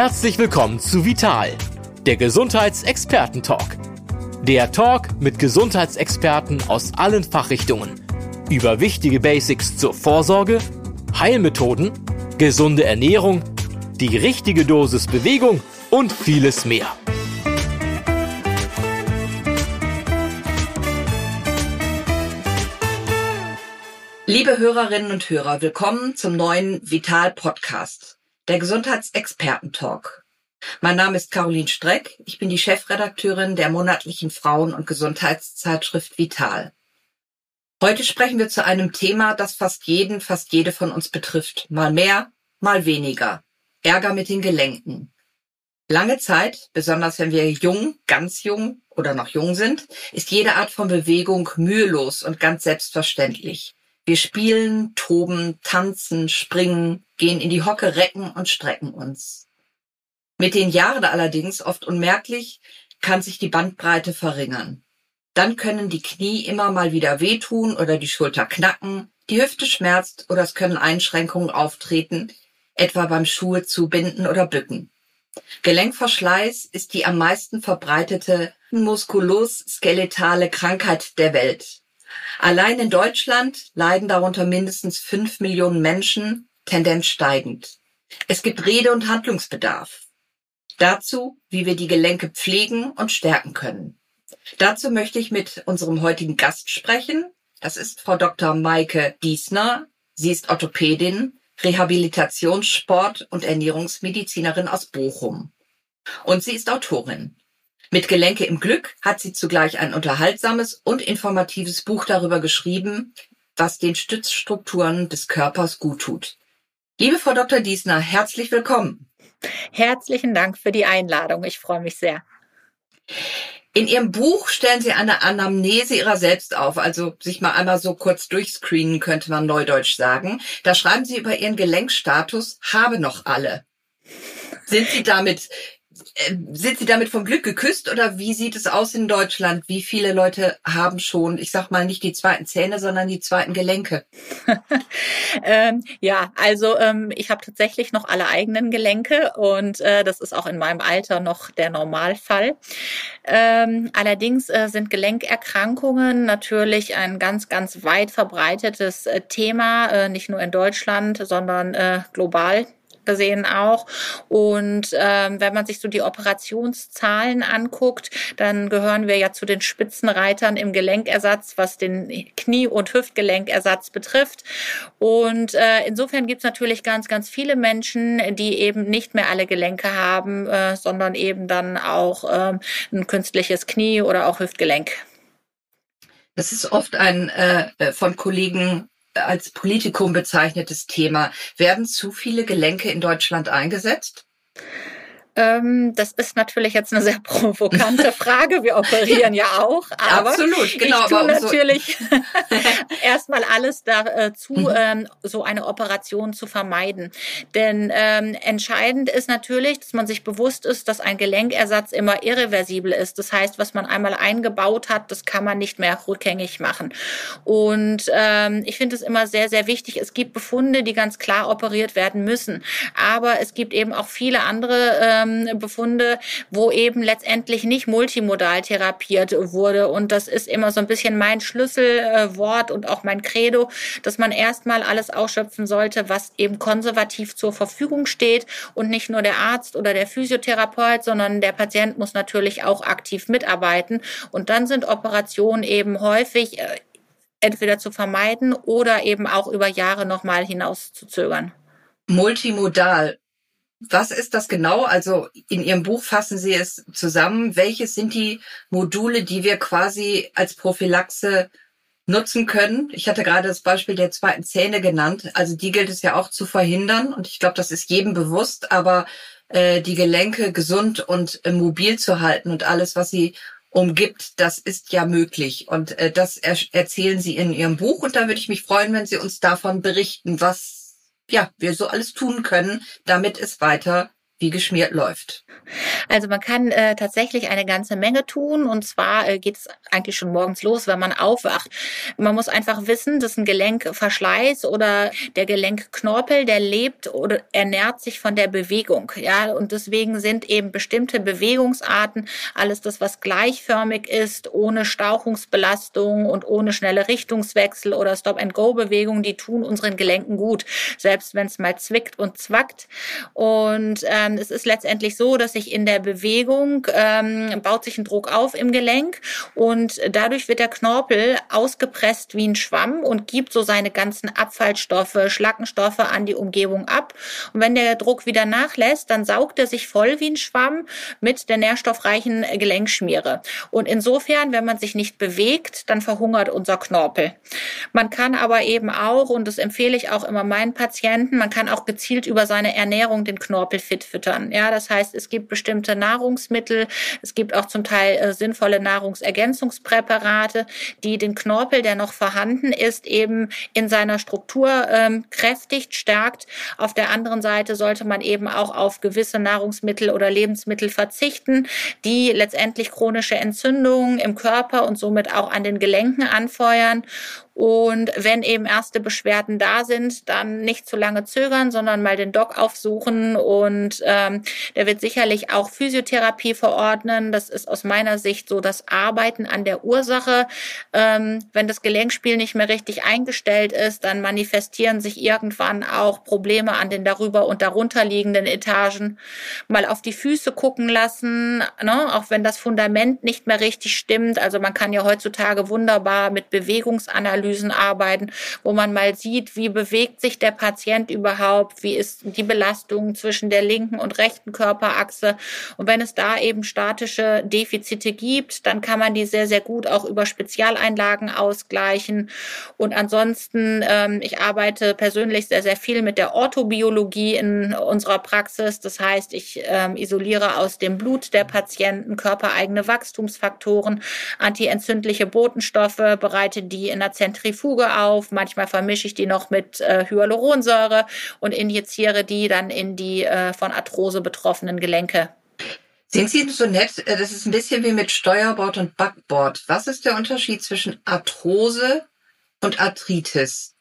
Herzlich willkommen zu Vital, der Gesundheitsexperten-Talk. Der Talk mit Gesundheitsexperten aus allen Fachrichtungen über wichtige Basics zur Vorsorge, Heilmethoden, gesunde Ernährung, die richtige Dosis Bewegung und vieles mehr. Liebe Hörerinnen und Hörer, willkommen zum neuen Vital Podcast, der Gesundheitsexperten-Talk. Mein Name ist Caroline Streck, ich bin die Chefredakteurin der monatlichen Frauen- und Gesundheitszeitschrift Vital. Heute sprechen wir zu einem Thema, das fast jeden, fast jede von uns betrifft. Mal mehr, mal weniger. Ärger mit den Gelenken. Lange Zeit, besonders wenn wir jung, ganz jung oder noch jung sind, ist jede Art von Bewegung mühelos und ganz selbstverständlich. Wir spielen, toben, tanzen, springen, gehen in die Hocke, recken und strecken uns. Mit den Jahren allerdings, oft unmerklich, kann sich die Bandbreite verringern. Dann können die Knie immer mal wieder wehtun oder die Schulter knacken, die Hüfte schmerzt oder es können Einschränkungen auftreten, etwa beim Schuhe zubinden oder bücken. Gelenkverschleiß ist die am meisten verbreitete muskulos-skeletale Krankheit der Welt. Allein in Deutschland leiden darunter mindestens fünf Millionen Menschen, Tendenz steigend. Es gibt Rede- und Handlungsbedarf. Dazu, wie wir die Gelenke pflegen und stärken können. Dazu möchte ich mit unserem heutigen Gast sprechen. Das ist Frau Dr. Maike Diesner. Sie ist Orthopädin, Rehabilitationssport- und Ernährungsmedizinerin aus Bochum. Und sie ist Autorin. Mit Gelenke im Glück hat sie zugleich ein unterhaltsames und informatives Buch darüber geschrieben, was den Stützstrukturen des Körpers gut tut. Liebe Frau Dr. Diesner, herzlich willkommen. Herzlichen Dank für die Einladung. Ich freue mich sehr. In Ihrem Buch stellen Sie eine Anamnese Ihrer selbst auf, also sich mal einmal so kurz durchscreenen, könnte man neudeutsch sagen. Da schreiben Sie über Ihren Gelenkstatus, habe noch alle. Sind Sie damit äh, sind Sie damit vom Glück geküsst oder wie sieht es aus in Deutschland? Wie viele Leute haben schon, ich sag mal nicht die zweiten Zähne, sondern die zweiten Gelenke? ähm, ja, also ähm, ich habe tatsächlich noch alle eigenen Gelenke und äh, das ist auch in meinem Alter noch der Normalfall. Ähm, allerdings äh, sind Gelenkerkrankungen natürlich ein ganz, ganz weit verbreitetes äh, Thema, äh, nicht nur in Deutschland, sondern global gesehen auch. Und ähm, wenn man sich so die Operationszahlen anguckt, dann gehören wir ja zu den Spitzenreitern im Gelenkersatz, was den Knie- und Hüftgelenkersatz betrifft. Und äh, insofern gibt es natürlich ganz, ganz viele Menschen, die eben nicht mehr alle Gelenke haben, äh, sondern eben dann auch ähm, ein künstliches Knie oder auch Hüftgelenk. Das ist oft ein äh, von Kollegen als Politikum bezeichnetes Thema. Werden zu viele Gelenke in Deutschland eingesetzt? Ähm, das ist natürlich jetzt eine sehr provokante Frage. Wir operieren ja auch, aber Absolut, genau, ich tue natürlich erstmal alles dazu, mhm. ähm, so eine Operation zu vermeiden. Denn ähm, entscheidend ist natürlich, dass man sich bewusst ist, dass ein Gelenkersatz immer irreversibel ist. Das heißt, was man einmal eingebaut hat, das kann man nicht mehr rückgängig machen. Und ähm, ich finde es immer sehr, sehr wichtig. Es gibt Befunde, die ganz klar operiert werden müssen, aber es gibt eben auch viele andere äh, ähm, Befunde, wo eben letztendlich nicht multimodal therapiert wurde. Und das ist immer so ein bisschen mein Schlüsselwort und auch mein Credo, dass man erstmal alles ausschöpfen sollte, was eben konservativ zur Verfügung steht und nicht nur der Arzt oder der Physiotherapeut, sondern der Patient muss natürlich auch aktiv mitarbeiten. Und dann sind Operationen eben häufig äh, entweder zu vermeiden oder eben auch über Jahre nochmal hinaus zu zögern. Multimodal. Was ist das genau? Also in Ihrem Buch fassen Sie es zusammen. Welches sind die Module, die wir quasi als Prophylaxe nutzen können? Ich hatte gerade das Beispiel der zweiten Zähne genannt. Also die gilt es ja auch zu verhindern. Und ich glaube, das ist jedem bewusst. Aber äh, die Gelenke gesund und äh, mobil zu halten und alles, was sie umgibt, das ist ja möglich. Und äh, das er erzählen Sie in Ihrem Buch. Und da würde ich mich freuen, wenn Sie uns davon berichten, was ja, wir so alles tun können, damit es weiter wie geschmiert läuft? Also man kann äh, tatsächlich eine ganze Menge tun und zwar äh, geht es eigentlich schon morgens los, wenn man aufwacht. Man muss einfach wissen, dass ein Gelenkverschleiß oder der Gelenkknorpel, der lebt oder ernährt sich von der Bewegung. Ja, und deswegen sind eben bestimmte Bewegungsarten, alles das, was gleichförmig ist, ohne Stauchungsbelastung und ohne schnelle Richtungswechsel oder Stop-and-Go-Bewegungen, die tun unseren Gelenken gut, selbst wenn es mal zwickt und zwackt. Und ähm, es ist letztendlich so, dass sich in der Bewegung ähm, baut sich ein Druck auf im Gelenk und dadurch wird der Knorpel ausgepresst wie ein Schwamm und gibt so seine ganzen Abfallstoffe, Schlackenstoffe an die Umgebung ab. Und wenn der Druck wieder nachlässt, dann saugt er sich voll wie ein Schwamm mit der nährstoffreichen Gelenkschmiere. Und insofern, wenn man sich nicht bewegt, dann verhungert unser Knorpel. Man kann aber eben auch, und das empfehle ich auch immer meinen Patienten, man kann auch gezielt über seine Ernährung den Knorpel fit füttern. Ja, das heißt, es gibt bestimmte Nahrungsmittel, es gibt auch zum Teil äh, sinnvolle Nahrungsergänzungspräparate, die den Knorpel, der noch vorhanden ist, eben in seiner Struktur ähm, kräftigt, stärkt. Auf der anderen Seite sollte man eben auch auf gewisse Nahrungsmittel oder Lebensmittel verzichten, die letztendlich chronische Entzündungen im Körper und somit auch an den Gelenken anfeuern. Und wenn eben erste Beschwerden da sind, dann nicht zu lange zögern, sondern mal den Doc aufsuchen. Und ähm, der wird sicherlich auch Physiotherapie verordnen. Das ist aus meiner Sicht so das Arbeiten an der Ursache. Ähm, wenn das Gelenkspiel nicht mehr richtig eingestellt ist, dann manifestieren sich irgendwann auch Probleme an den darüber und darunter liegenden Etagen. Mal auf die Füße gucken lassen, ne? auch wenn das Fundament nicht mehr richtig stimmt. Also man kann ja heutzutage wunderbar mit Bewegungsanalyse Analysen arbeiten, wo man mal sieht, wie bewegt sich der Patient überhaupt, wie ist die Belastung zwischen der linken und rechten Körperachse. Und wenn es da eben statische Defizite gibt, dann kann man die sehr, sehr gut auch über Spezialeinlagen ausgleichen. Und ansonsten, ähm, ich arbeite persönlich sehr, sehr viel mit der Orthobiologie in unserer Praxis. Das heißt, ich ähm, isoliere aus dem Blut der Patienten körpereigene Wachstumsfaktoren, antientzündliche Botenstoffe, bereite die in der Zentrifuge auf. Manchmal vermische ich die noch mit äh, Hyaluronsäure und injiziere die dann in die äh, von Arthrose betroffenen Gelenke. Sind Sie so nett? Äh, das ist ein bisschen wie mit Steuerbord und Backbord. Was ist der Unterschied zwischen Arthrose und Arthritis?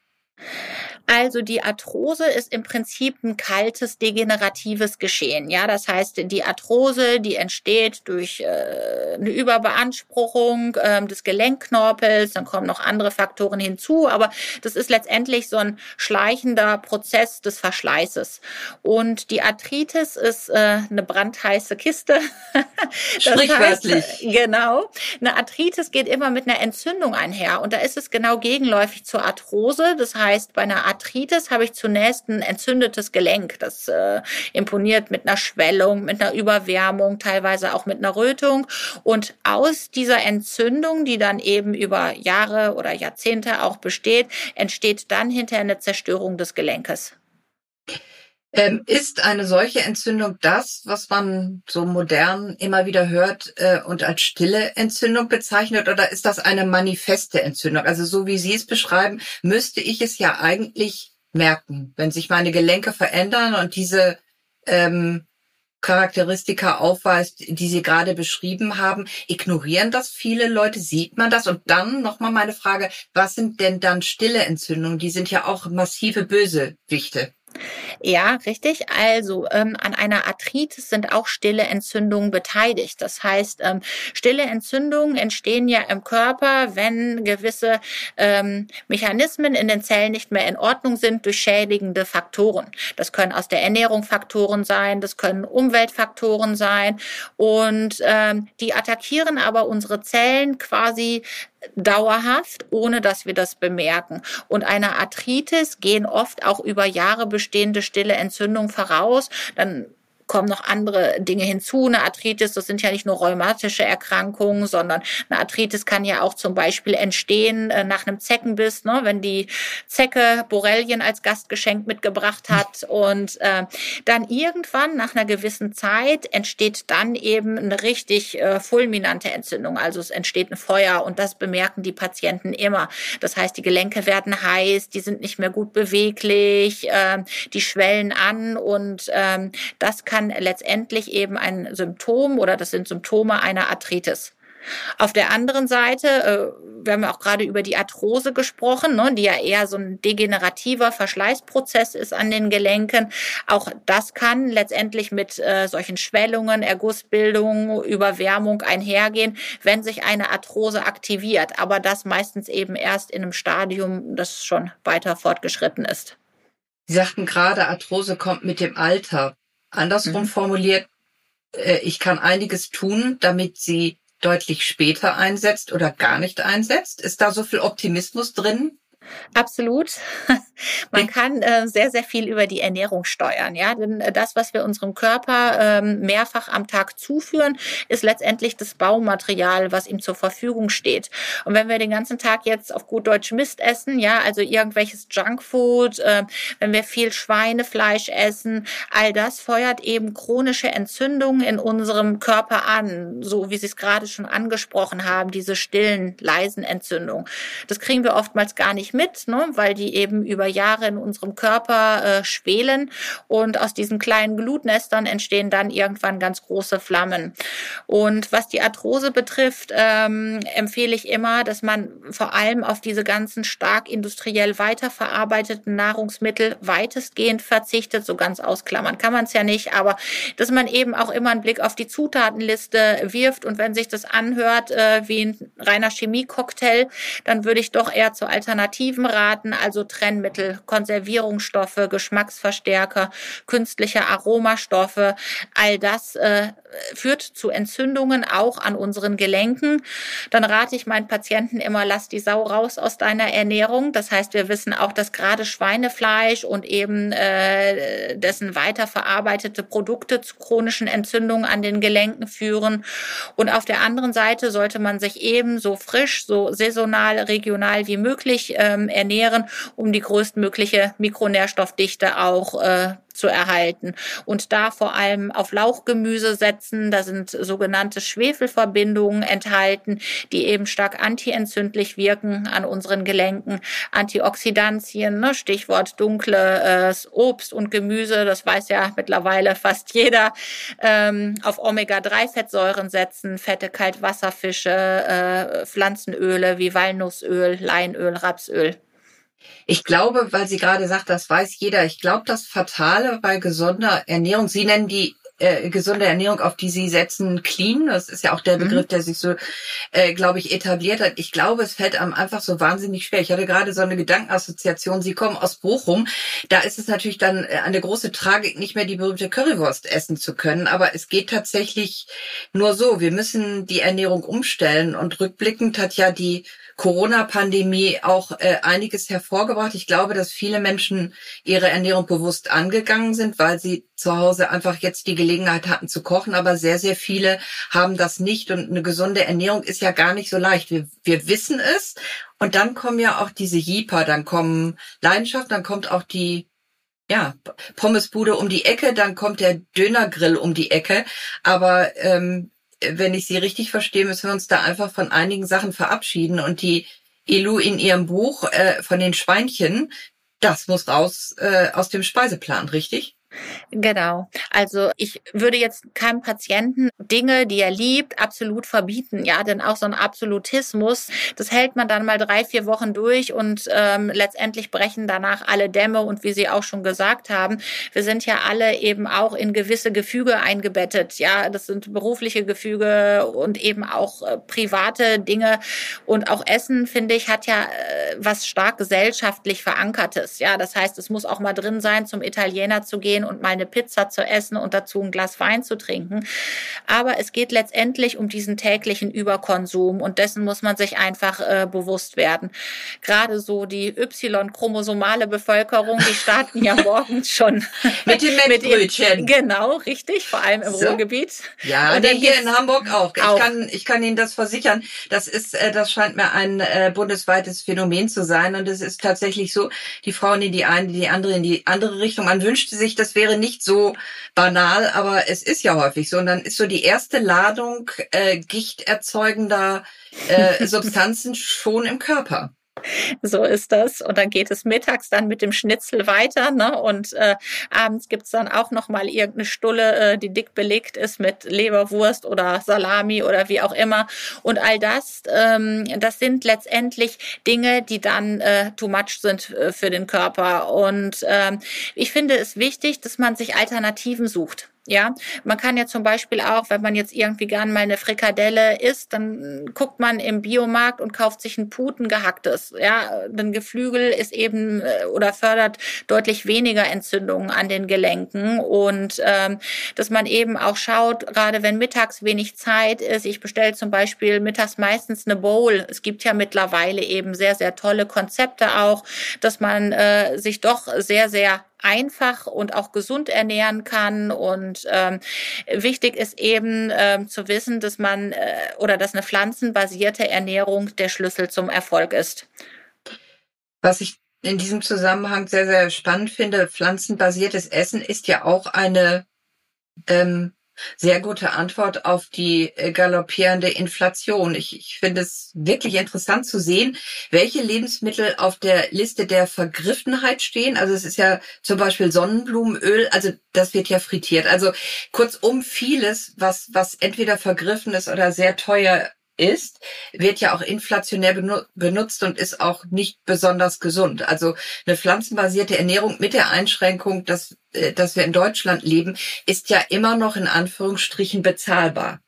Also die Arthrose ist im Prinzip ein kaltes degeneratives Geschehen. Ja, das heißt, die Arthrose, die entsteht durch äh, eine Überbeanspruchung äh, des Gelenkknorpels, dann kommen noch andere Faktoren hinzu, aber das ist letztendlich so ein schleichender Prozess des Verschleißes. Und die Arthritis ist äh, eine brandheiße Kiste. Sprichwörtlich. Heißt, genau. Eine Arthritis geht immer mit einer Entzündung einher und da ist es genau gegenläufig zur Arthrose. Das heißt, bei einer Arthritis habe ich zunächst ein entzündetes Gelenk. Das äh, imponiert mit einer Schwellung, mit einer Überwärmung, teilweise auch mit einer Rötung. Und aus dieser Entzündung, die dann eben über Jahre oder Jahrzehnte auch besteht, entsteht dann hinterher eine Zerstörung des Gelenkes. Ähm, ist eine solche Entzündung das, was man so modern immer wieder hört äh, und als stille Entzündung bezeichnet, oder ist das eine manifeste Entzündung? Also so wie Sie es beschreiben, müsste ich es ja eigentlich merken, wenn sich meine Gelenke verändern und diese ähm, Charakteristika aufweist, die Sie gerade beschrieben haben. Ignorieren das viele Leute? Sieht man das? Und dann nochmal meine Frage, was sind denn dann stille Entzündungen? Die sind ja auch massive Bösewichte. Ja, richtig. Also ähm, an einer Arthritis sind auch stille Entzündungen beteiligt. Das heißt, ähm, stille Entzündungen entstehen ja im Körper, wenn gewisse ähm, Mechanismen in den Zellen nicht mehr in Ordnung sind durch schädigende Faktoren. Das können aus der Ernährung Faktoren sein, das können Umweltfaktoren sein und ähm, die attackieren aber unsere Zellen quasi dauerhaft, ohne dass wir das bemerken. Und einer Arthritis gehen oft auch über Jahre bestehende stille Entzündungen voraus. Dann kommen noch andere Dinge hinzu. Eine Arthritis, das sind ja nicht nur rheumatische Erkrankungen, sondern eine Arthritis kann ja auch zum Beispiel entstehen äh, nach einem Zeckenbiss, ne, wenn die Zecke Borrelien als Gastgeschenk mitgebracht hat und äh, dann irgendwann nach einer gewissen Zeit entsteht dann eben eine richtig äh, fulminante Entzündung. Also es entsteht ein Feuer und das bemerken die Patienten immer. Das heißt, die Gelenke werden heiß, die sind nicht mehr gut beweglich, äh, die schwellen an und äh, das kann kann letztendlich eben ein Symptom oder das sind Symptome einer Arthritis. Auf der anderen Seite, äh, wir haben auch gerade über die Arthrose gesprochen, ne, die ja eher so ein degenerativer Verschleißprozess ist an den Gelenken. Auch das kann letztendlich mit äh, solchen Schwellungen, Ergussbildung, Überwärmung einhergehen, wenn sich eine Arthrose aktiviert. Aber das meistens eben erst in einem Stadium, das schon weiter fortgeschritten ist. Sie sagten gerade, Arthrose kommt mit dem Alter. Andersrum mhm. formuliert, äh, ich kann einiges tun, damit sie deutlich später einsetzt oder gar nicht einsetzt? Ist da so viel Optimismus drin? Absolut. Man kann äh, sehr, sehr viel über die Ernährung steuern. Ja, denn äh, das, was wir unserem Körper ähm, mehrfach am Tag zuführen, ist letztendlich das Baumaterial, was ihm zur Verfügung steht. Und wenn wir den ganzen Tag jetzt auf gut Deutsch Mist essen, ja, also irgendwelches Junkfood, äh, wenn wir viel Schweinefleisch essen, all das feuert eben chronische Entzündungen in unserem Körper an, so wie Sie es gerade schon angesprochen haben, diese stillen, leisen Entzündungen. Das kriegen wir oftmals gar nicht mit, ne, weil die eben über Jahre in unserem Körper äh, schwelen und aus diesen kleinen Glutnestern entstehen dann irgendwann ganz große Flammen. Und was die Arthrose betrifft, ähm, empfehle ich immer, dass man vor allem auf diese ganzen stark industriell weiterverarbeiteten Nahrungsmittel weitestgehend verzichtet. So ganz ausklammern kann man es ja nicht, aber dass man eben auch immer einen Blick auf die Zutatenliste wirft und wenn sich das anhört äh, wie ein reiner Chemiecocktail, dann würde ich doch eher zur Alternativen raten, also Trennmittel Konservierungsstoffe, Geschmacksverstärker, künstliche Aromastoffe, all das äh, führt zu Entzündungen auch an unseren Gelenken. Dann rate ich meinen Patienten immer, lass die Sau raus aus deiner Ernährung. Das heißt, wir wissen auch, dass gerade Schweinefleisch und eben äh, dessen weiterverarbeitete Produkte zu chronischen Entzündungen an den Gelenken führen. Und auf der anderen Seite sollte man sich eben so frisch, so saisonal, regional wie möglich ähm, ernähren, um die größtmögliche Mikronährstoffdichte auch äh, zu erhalten. Und da vor allem auf Lauchgemüse setzen. Da sind sogenannte Schwefelverbindungen enthalten, die eben stark antientzündlich wirken an unseren Gelenken. Antioxidantien, ne, Stichwort dunkles äh, Obst und Gemüse, das weiß ja mittlerweile fast jeder. Ähm, auf Omega-3-Fettsäuren setzen, fette Kaltwasserfische, äh, Pflanzenöle wie Walnussöl, Leinöl, Rapsöl. Ich glaube, weil sie gerade sagt, das weiß jeder, ich glaube, das Fatale bei gesunder Ernährung, Sie nennen die äh, gesunde Ernährung, auf die Sie setzen, clean. Das ist ja auch der mhm. Begriff, der sich so, äh, glaube ich, etabliert hat. Ich glaube, es fällt einem einfach so wahnsinnig schwer. Ich hatte gerade so eine Gedankenassoziation. Sie kommen aus Bochum. Da ist es natürlich dann äh, eine große Tragik, nicht mehr die berühmte Currywurst essen zu können. Aber es geht tatsächlich nur so. Wir müssen die Ernährung umstellen. Und rückblickend hat ja die Corona-Pandemie auch äh, einiges hervorgebracht. Ich glaube, dass viele Menschen ihre Ernährung bewusst angegangen sind, weil sie zu Hause einfach jetzt die Gelegenheit hatten zu kochen. Aber sehr, sehr viele haben das nicht. Und eine gesunde Ernährung ist ja gar nicht so leicht. Wir, wir wissen es. Und dann kommen ja auch diese Jeeper, dann kommen Leidenschaft, dann kommt auch die ja, Pommesbude um die Ecke, dann kommt der Dönergrill um die Ecke. Aber ähm, wenn ich Sie richtig verstehe, müssen wir uns da einfach von einigen Sachen verabschieden. Und die Elu in ihrem Buch äh, von den Schweinchen, das muss raus äh, aus dem Speiseplan, richtig? Genau. Also ich würde jetzt keinem Patienten Dinge, die er liebt, absolut verbieten. Ja, denn auch so ein Absolutismus, das hält man dann mal drei, vier Wochen durch und ähm, letztendlich brechen danach alle Dämme. Und wie Sie auch schon gesagt haben, wir sind ja alle eben auch in gewisse Gefüge eingebettet. Ja, das sind berufliche Gefüge und eben auch äh, private Dinge. Und auch Essen, finde ich, hat ja äh, was stark gesellschaftlich verankertes. Ja, das heißt, es muss auch mal drin sein, zum Italiener zu gehen und mal eine Pizza zu essen und dazu ein Glas Wein zu trinken. Aber es geht letztendlich um diesen täglichen Überkonsum und dessen muss man sich einfach äh, bewusst werden. Gerade so die Y-chromosomale Bevölkerung, die starten ja morgens schon mit dem Mettbrötchen. Genau, richtig, vor allem im so. Ruhrgebiet. Ja, und nee, hier in Hamburg auch. Ich, auch. Kann, ich kann Ihnen das versichern. Das ist, äh, das scheint mir ein äh, bundesweites Phänomen zu sein und es ist tatsächlich so, die Frauen in die eine, die andere in die andere Richtung. Man wünschte sich, das wäre nicht so banal, aber es ist ja häufig so. Und dann ist so die erste Ladung äh, gichterzeugender äh, Substanzen schon im Körper. So ist das. Und dann geht es mittags dann mit dem Schnitzel weiter. Ne? Und äh, abends gibt's dann auch noch mal irgendeine Stulle, äh, die dick belegt ist mit Leberwurst oder Salami oder wie auch immer. Und all das, ähm, das sind letztendlich Dinge, die dann äh, too much sind äh, für den Körper. Und ähm, ich finde es wichtig, dass man sich Alternativen sucht. Ja, man kann ja zum Beispiel auch, wenn man jetzt irgendwie gern mal eine Frikadelle isst, dann guckt man im Biomarkt und kauft sich ein Puten gehacktes. Ja, ein Geflügel ist eben äh, oder fördert deutlich weniger Entzündungen an den Gelenken und ähm, dass man eben auch schaut, gerade wenn mittags wenig Zeit ist. Ich bestelle zum Beispiel mittags meistens eine Bowl. Es gibt ja mittlerweile eben sehr sehr tolle Konzepte auch, dass man äh, sich doch sehr sehr einfach und auch gesund ernähren kann. Und ähm, wichtig ist eben ähm, zu wissen, dass man äh, oder dass eine pflanzenbasierte Ernährung der Schlüssel zum Erfolg ist. Was ich in diesem Zusammenhang sehr, sehr spannend finde, pflanzenbasiertes Essen ist ja auch eine ähm, sehr gute Antwort auf die äh, galoppierende Inflation. Ich, ich finde es wirklich interessant zu sehen, welche Lebensmittel auf der Liste der Vergriffenheit stehen. Also es ist ja zum Beispiel Sonnenblumenöl, also das wird ja frittiert. Also kurzum vieles, was, was entweder vergriffen ist oder sehr teuer ist, wird ja auch inflationär benutzt und ist auch nicht besonders gesund. Also eine pflanzenbasierte Ernährung mit der Einschränkung, dass, äh, dass wir in Deutschland leben, ist ja immer noch in Anführungsstrichen bezahlbar.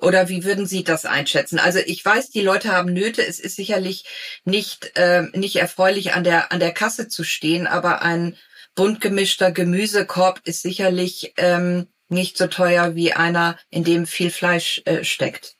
Oder wie würden Sie das einschätzen? Also ich weiß, die Leute haben Nöte. Es ist sicherlich nicht äh, nicht erfreulich an der an der Kasse zu stehen, aber ein bunt gemischter Gemüsekorb ist sicherlich ähm, nicht so teuer wie einer, in dem viel Fleisch äh, steckt.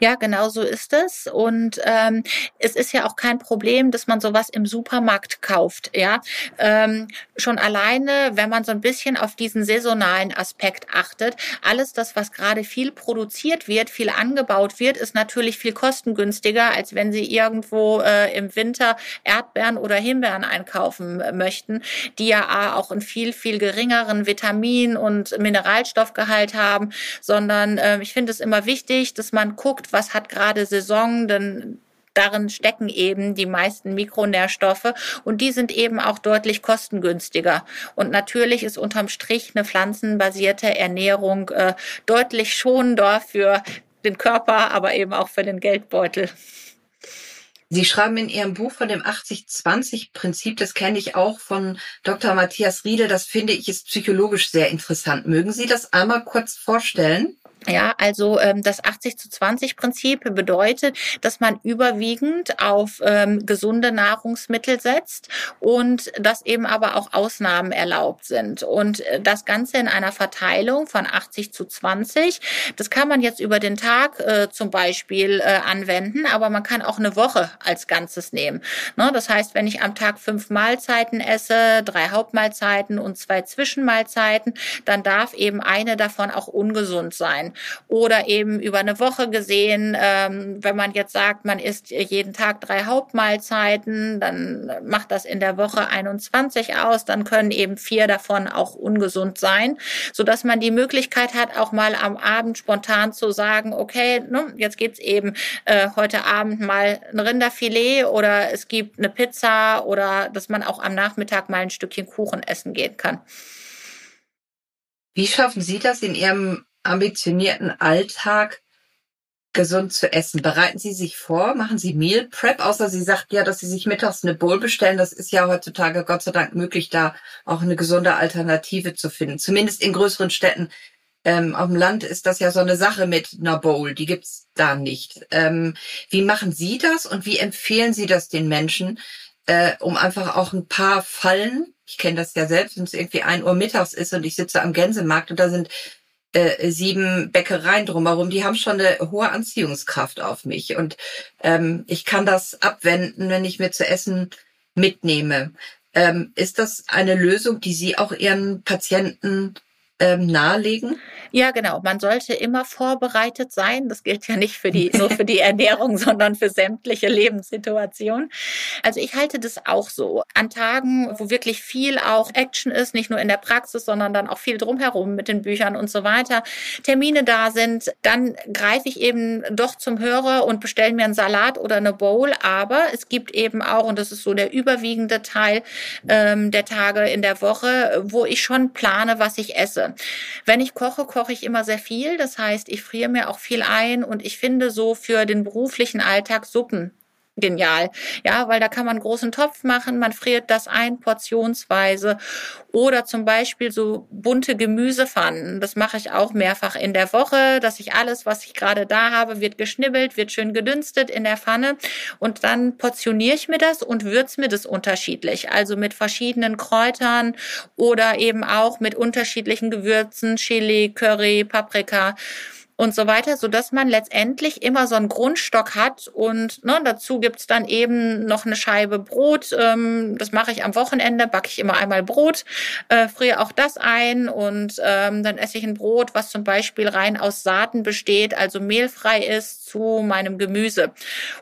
Ja, genau so ist es. Und ähm, es ist ja auch kein Problem, dass man sowas im Supermarkt kauft. Ja, ähm, schon alleine, wenn man so ein bisschen auf diesen saisonalen Aspekt achtet, alles das, was gerade viel produziert wird, viel angebaut wird, ist natürlich viel kostengünstiger, als wenn Sie irgendwo äh, im Winter Erdbeeren oder Himbeeren einkaufen möchten, die ja auch einen viel viel geringeren Vitamin- und Mineralstoffgehalt haben, sondern äh, ich finde es immer wichtig, dass man guckt, was hat gerade Saison, denn darin stecken eben die meisten Mikronährstoffe und die sind eben auch deutlich kostengünstiger. Und natürlich ist unterm Strich eine pflanzenbasierte Ernährung äh, deutlich schonender für den Körper, aber eben auch für den Geldbeutel. Sie schreiben in Ihrem Buch von dem 80-20-Prinzip, das kenne ich auch von Dr. Matthias Riedel, das finde ich ist psychologisch sehr interessant. Mögen Sie das einmal kurz vorstellen? Ja, also ähm, das 80 zu 20 Prinzip bedeutet, dass man überwiegend auf ähm, gesunde Nahrungsmittel setzt und dass eben aber auch Ausnahmen erlaubt sind. Und äh, das Ganze in einer Verteilung von 80 zu 20. Das kann man jetzt über den Tag äh, zum Beispiel äh, anwenden, aber man kann auch eine Woche als Ganzes nehmen. Ne? Das heißt, wenn ich am Tag fünf Mahlzeiten esse, drei Hauptmahlzeiten und zwei Zwischenmahlzeiten, dann darf eben eine davon auch ungesund sein. Oder eben über eine Woche gesehen, ähm, wenn man jetzt sagt, man isst jeden Tag drei Hauptmahlzeiten, dann macht das in der Woche 21 aus, dann können eben vier davon auch ungesund sein, so dass man die Möglichkeit hat, auch mal am Abend spontan zu sagen, okay, ne, jetzt gibt's eben äh, heute Abend mal ein Rinderfilet oder es gibt eine Pizza oder dass man auch am Nachmittag mal ein Stückchen Kuchen essen gehen kann. Wie schaffen Sie das in Ihrem ambitionierten Alltag gesund zu essen? Bereiten Sie sich vor? Machen Sie Meal Prep? Außer Sie sagt ja, dass Sie sich mittags eine Bowl bestellen. Das ist ja heutzutage Gott sei Dank möglich, da auch eine gesunde Alternative zu finden. Zumindest in größeren Städten. Ähm, auf dem Land ist das ja so eine Sache mit einer Bowl. Die gibt's da nicht. Ähm, wie machen Sie das und wie empfehlen Sie das den Menschen, äh, um einfach auch ein paar Fallen ich kenne das ja selbst, wenn es irgendwie ein Uhr mittags ist und ich sitze am Gänsemarkt und da sind äh, sieben Bäckereien drumherum, die haben schon eine hohe Anziehungskraft auf mich. Und ähm, ich kann das abwenden, wenn ich mir zu essen mitnehme. Ähm, ist das eine Lösung, die Sie auch Ihren Patienten ähm, nahelegen? Ja, genau. Man sollte immer vorbereitet sein. Das gilt ja nicht für die, nur für die Ernährung, sondern für sämtliche Lebenssituationen. Also ich halte das auch so. An Tagen, wo wirklich viel auch Action ist, nicht nur in der Praxis, sondern dann auch viel drumherum mit den Büchern und so weiter, Termine da sind, dann greife ich eben doch zum Hörer und bestelle mir einen Salat oder eine Bowl. Aber es gibt eben auch, und das ist so der überwiegende Teil ähm, der Tage in der Woche, wo ich schon plane, was ich esse. Wenn ich koche, koche ich immer sehr viel. Das heißt, ich friere mir auch viel ein und ich finde so für den beruflichen Alltag Suppen genial. Ja, weil da kann man einen großen Topf machen, man friert das ein portionsweise oder zum Beispiel so bunte Gemüsepfannen. Das mache ich auch mehrfach in der Woche, dass ich alles, was ich gerade da habe, wird geschnibbelt, wird schön gedünstet in der Pfanne und dann portioniere ich mir das und würze mir das unterschiedlich. Also mit verschiedenen Kräutern oder eben auch mit unterschiedlichen Gewürzen, Chili, Curry, Paprika und so weiter, so dass man letztendlich immer so einen Grundstock hat und ne, dazu gibt's dann eben noch eine Scheibe Brot. Ähm, das mache ich am Wochenende, backe ich immer einmal Brot, äh, friere auch das ein und ähm, dann esse ich ein Brot, was zum Beispiel rein aus Saaten besteht, also mehlfrei ist zu meinem Gemüse.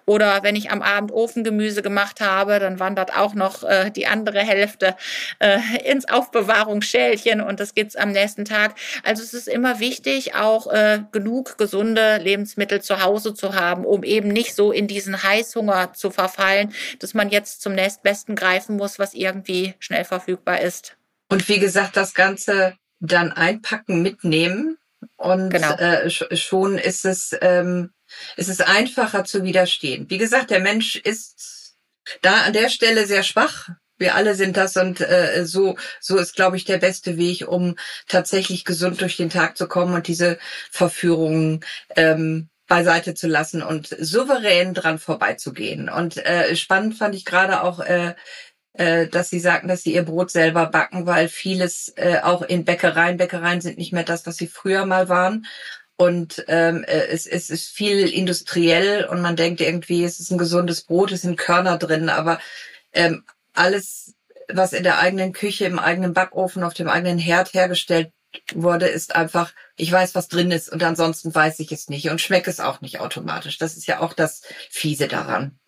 Oder wenn ich am Abend Ofengemüse gemacht habe, dann wandert auch noch äh, die andere Hälfte äh, ins Aufbewahrungsschälchen und das gibt's am nächsten Tag. Also es ist immer wichtig, auch äh, genug genug gesunde Lebensmittel zu Hause zu haben, um eben nicht so in diesen Heißhunger zu verfallen, dass man jetzt zum nächstbesten greifen muss, was irgendwie schnell verfügbar ist. Und wie gesagt, das Ganze dann einpacken, mitnehmen und genau. äh, schon ist es, ähm, ist es einfacher zu widerstehen. Wie gesagt, der Mensch ist da an der Stelle sehr schwach wir alle sind das und äh, so so ist glaube ich der beste Weg um tatsächlich gesund durch den Tag zu kommen und diese Verführungen ähm, beiseite zu lassen und souverän dran vorbeizugehen und äh, spannend fand ich gerade auch äh, äh, dass sie sagten, dass sie ihr Brot selber backen, weil vieles äh, auch in Bäckereien, Bäckereien sind nicht mehr das, was sie früher mal waren. Und ähm, äh, es, es ist viel industriell und man denkt irgendwie, es ist ein gesundes Brot, es sind Körner drin, aber ähm, alles, was in der eigenen Küche, im eigenen Backofen, auf dem eigenen Herd hergestellt wurde, ist einfach, ich weiß, was drin ist und ansonsten weiß ich es nicht und schmecke es auch nicht automatisch. Das ist ja auch das Fiese daran.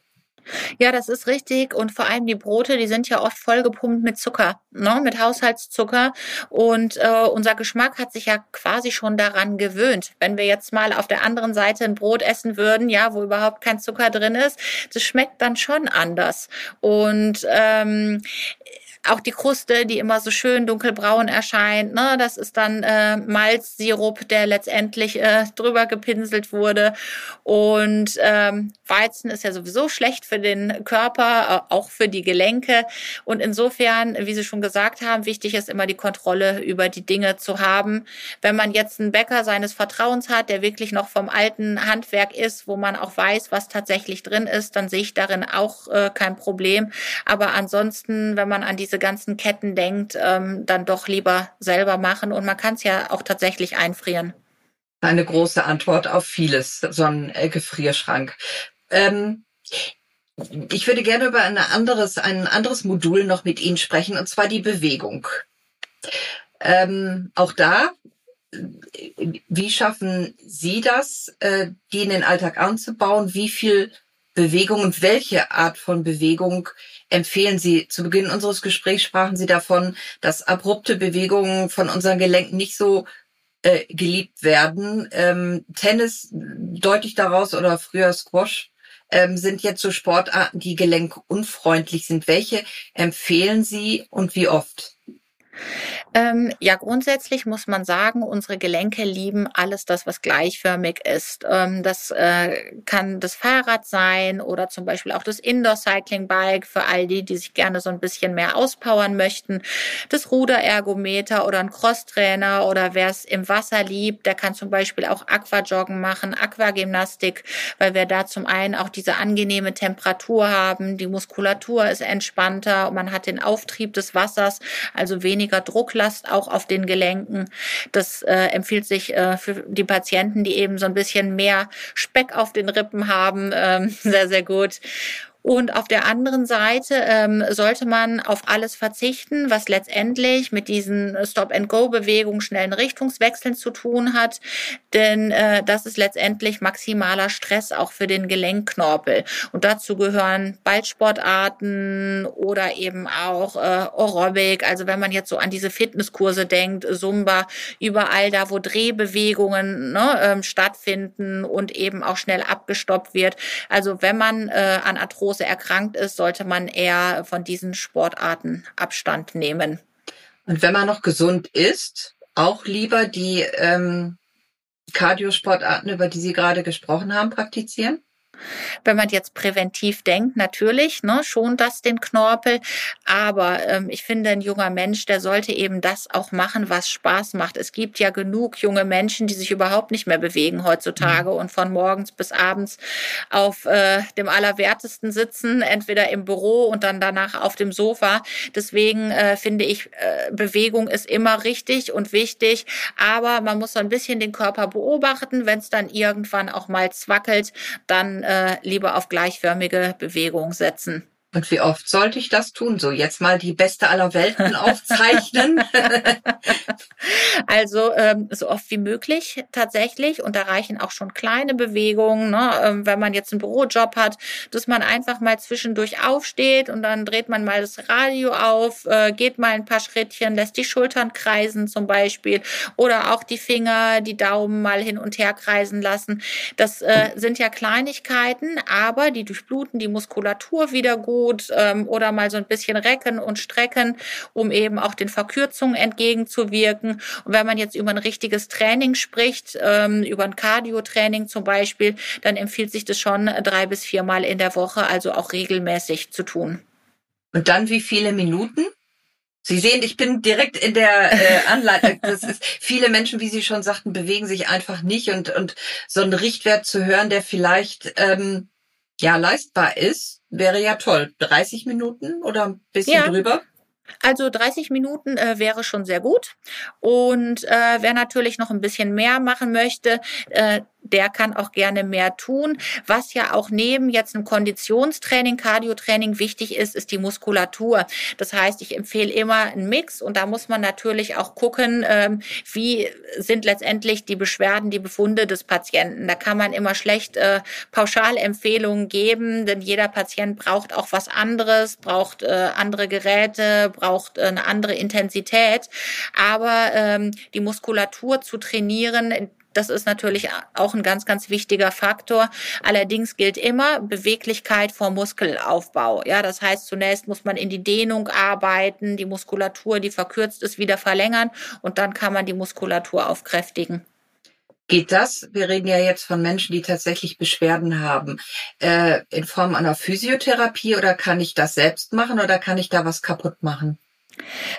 Ja, das ist richtig. Und vor allem die Brote, die sind ja oft vollgepumpt mit Zucker, ne? mit Haushaltszucker. Und äh, unser Geschmack hat sich ja quasi schon daran gewöhnt. Wenn wir jetzt mal auf der anderen Seite ein Brot essen würden, ja, wo überhaupt kein Zucker drin ist, das schmeckt dann schon anders. Und ähm, auch die Kruste, die immer so schön dunkelbraun erscheint, ne, das ist dann äh, Malzsirup, der letztendlich äh, drüber gepinselt wurde. Und ähm, Weizen ist ja sowieso schlecht für den Körper, äh, auch für die Gelenke. Und insofern, wie Sie schon gesagt haben, wichtig ist immer die Kontrolle über die Dinge zu haben. Wenn man jetzt einen Bäcker seines Vertrauens hat, der wirklich noch vom alten Handwerk ist, wo man auch weiß, was tatsächlich drin ist, dann sehe ich darin auch äh, kein Problem. Aber ansonsten, wenn man an die diese ganzen Ketten denkt, ähm, dann doch lieber selber machen. Und man kann es ja auch tatsächlich einfrieren. Eine große Antwort auf vieles, so ein Gefrierschrank. Ähm, ich würde gerne über ein anderes, ein anderes Modul noch mit Ihnen sprechen, und zwar die Bewegung. Ähm, auch da, wie schaffen Sie das, äh, die in den Alltag anzubauen? Wie viel Bewegung und welche Art von Bewegung empfehlen Sie? Zu Beginn unseres Gesprächs sprachen Sie davon, dass abrupte Bewegungen von unseren Gelenken nicht so äh, geliebt werden. Ähm, Tennis deutlich daraus oder früher Squash ähm, sind jetzt so Sportarten, die gelenkunfreundlich sind. Welche empfehlen Sie und wie oft? Ähm, ja, grundsätzlich muss man sagen, unsere Gelenke lieben alles das, was gleichförmig ist. Ähm, das äh, kann das Fahrrad sein oder zum Beispiel auch das Indoor-Cycling-Bike für all die, die sich gerne so ein bisschen mehr auspowern möchten. Das Ruderergometer oder ein Crosstrainer oder wer es im Wasser liebt, der kann zum Beispiel auch Aquajoggen machen, Aquagymnastik, weil wir da zum einen auch diese angenehme Temperatur haben, die Muskulatur ist entspannter und man hat den Auftrieb des Wassers, also weniger Druck Drucklast auch auf den Gelenken. Das äh, empfiehlt sich äh, für die Patienten, die eben so ein bisschen mehr Speck auf den Rippen haben, ähm, sehr, sehr gut. Und auf der anderen Seite ähm, sollte man auf alles verzichten, was letztendlich mit diesen Stop-and-Go-Bewegungen, schnellen Richtungswechseln zu tun hat. Denn äh, das ist letztendlich maximaler Stress auch für den Gelenkknorpel. Und dazu gehören Ballsportarten oder eben auch äh, Aerobic. Also wenn man jetzt so an diese Fitnesskurse denkt, Zumba, überall da, wo Drehbewegungen ne, ähm, stattfinden und eben auch schnell abgestoppt wird. Also wenn man äh, an Arthrose erkrankt ist, sollte man eher von diesen Sportarten Abstand nehmen. Und wenn man noch gesund ist, auch lieber die ähm, Kardiosportarten, über die Sie gerade gesprochen haben, praktizieren? Wenn man jetzt präventiv denkt, natürlich, ne, schon das den Knorpel. Aber ähm, ich finde, ein junger Mensch, der sollte eben das auch machen, was Spaß macht. Es gibt ja genug junge Menschen, die sich überhaupt nicht mehr bewegen heutzutage mhm. und von morgens bis abends auf äh, dem Allerwertesten sitzen, entweder im Büro und dann danach auf dem Sofa. Deswegen äh, finde ich, äh, Bewegung ist immer richtig und wichtig. Aber man muss so ein bisschen den Körper beobachten. Wenn es dann irgendwann auch mal zwackelt, dann äh, lieber auf gleichförmige Bewegung setzen. Und wie oft sollte ich das tun? So, jetzt mal die beste aller Welten aufzeichnen. also ähm, so oft wie möglich tatsächlich. Und da reichen auch schon kleine Bewegungen, ne? ähm, wenn man jetzt einen Bürojob hat, dass man einfach mal zwischendurch aufsteht und dann dreht man mal das Radio auf, äh, geht mal ein paar Schrittchen, lässt die Schultern kreisen zum Beispiel oder auch die Finger, die Daumen mal hin und her kreisen lassen. Das äh, sind ja Kleinigkeiten, aber die durchbluten die Muskulatur wieder gut gut ähm, oder mal so ein bisschen recken und strecken, um eben auch den Verkürzungen entgegenzuwirken. Und wenn man jetzt über ein richtiges Training spricht, ähm, über ein Cardio-Training zum Beispiel, dann empfiehlt sich das schon drei bis viermal in der Woche, also auch regelmäßig zu tun. Und dann wie viele Minuten? Sie sehen, ich bin direkt in der äh, Anleitung. Das ist, viele Menschen, wie Sie schon sagten, bewegen sich einfach nicht und und so einen Richtwert zu hören, der vielleicht ähm, ja leistbar ist, wäre ja toll. 30 Minuten oder ein bisschen ja. drüber? Also 30 Minuten äh, wäre schon sehr gut. Und äh, wer natürlich noch ein bisschen mehr machen möchte, äh, der kann auch gerne mehr tun. Was ja auch neben jetzt einem Konditionstraining, Cardiotraining wichtig ist, ist die Muskulatur. Das heißt, ich empfehle immer einen Mix und da muss man natürlich auch gucken, ähm, wie sind letztendlich die Beschwerden, die Befunde des Patienten. Da kann man immer schlecht äh, Pauschalempfehlungen geben, denn jeder Patient braucht auch was anderes, braucht äh, andere Geräte, braucht äh, eine andere Intensität. Aber ähm, die Muskulatur zu trainieren, das ist natürlich auch ein ganz, ganz wichtiger Faktor. Allerdings gilt immer Beweglichkeit vor Muskelaufbau. Ja, das heißt, zunächst muss man in die Dehnung arbeiten, die Muskulatur, die verkürzt ist, wieder verlängern und dann kann man die Muskulatur aufkräftigen. Geht das? Wir reden ja jetzt von Menschen, die tatsächlich Beschwerden haben, äh, in Form einer Physiotherapie oder kann ich das selbst machen oder kann ich da was kaputt machen?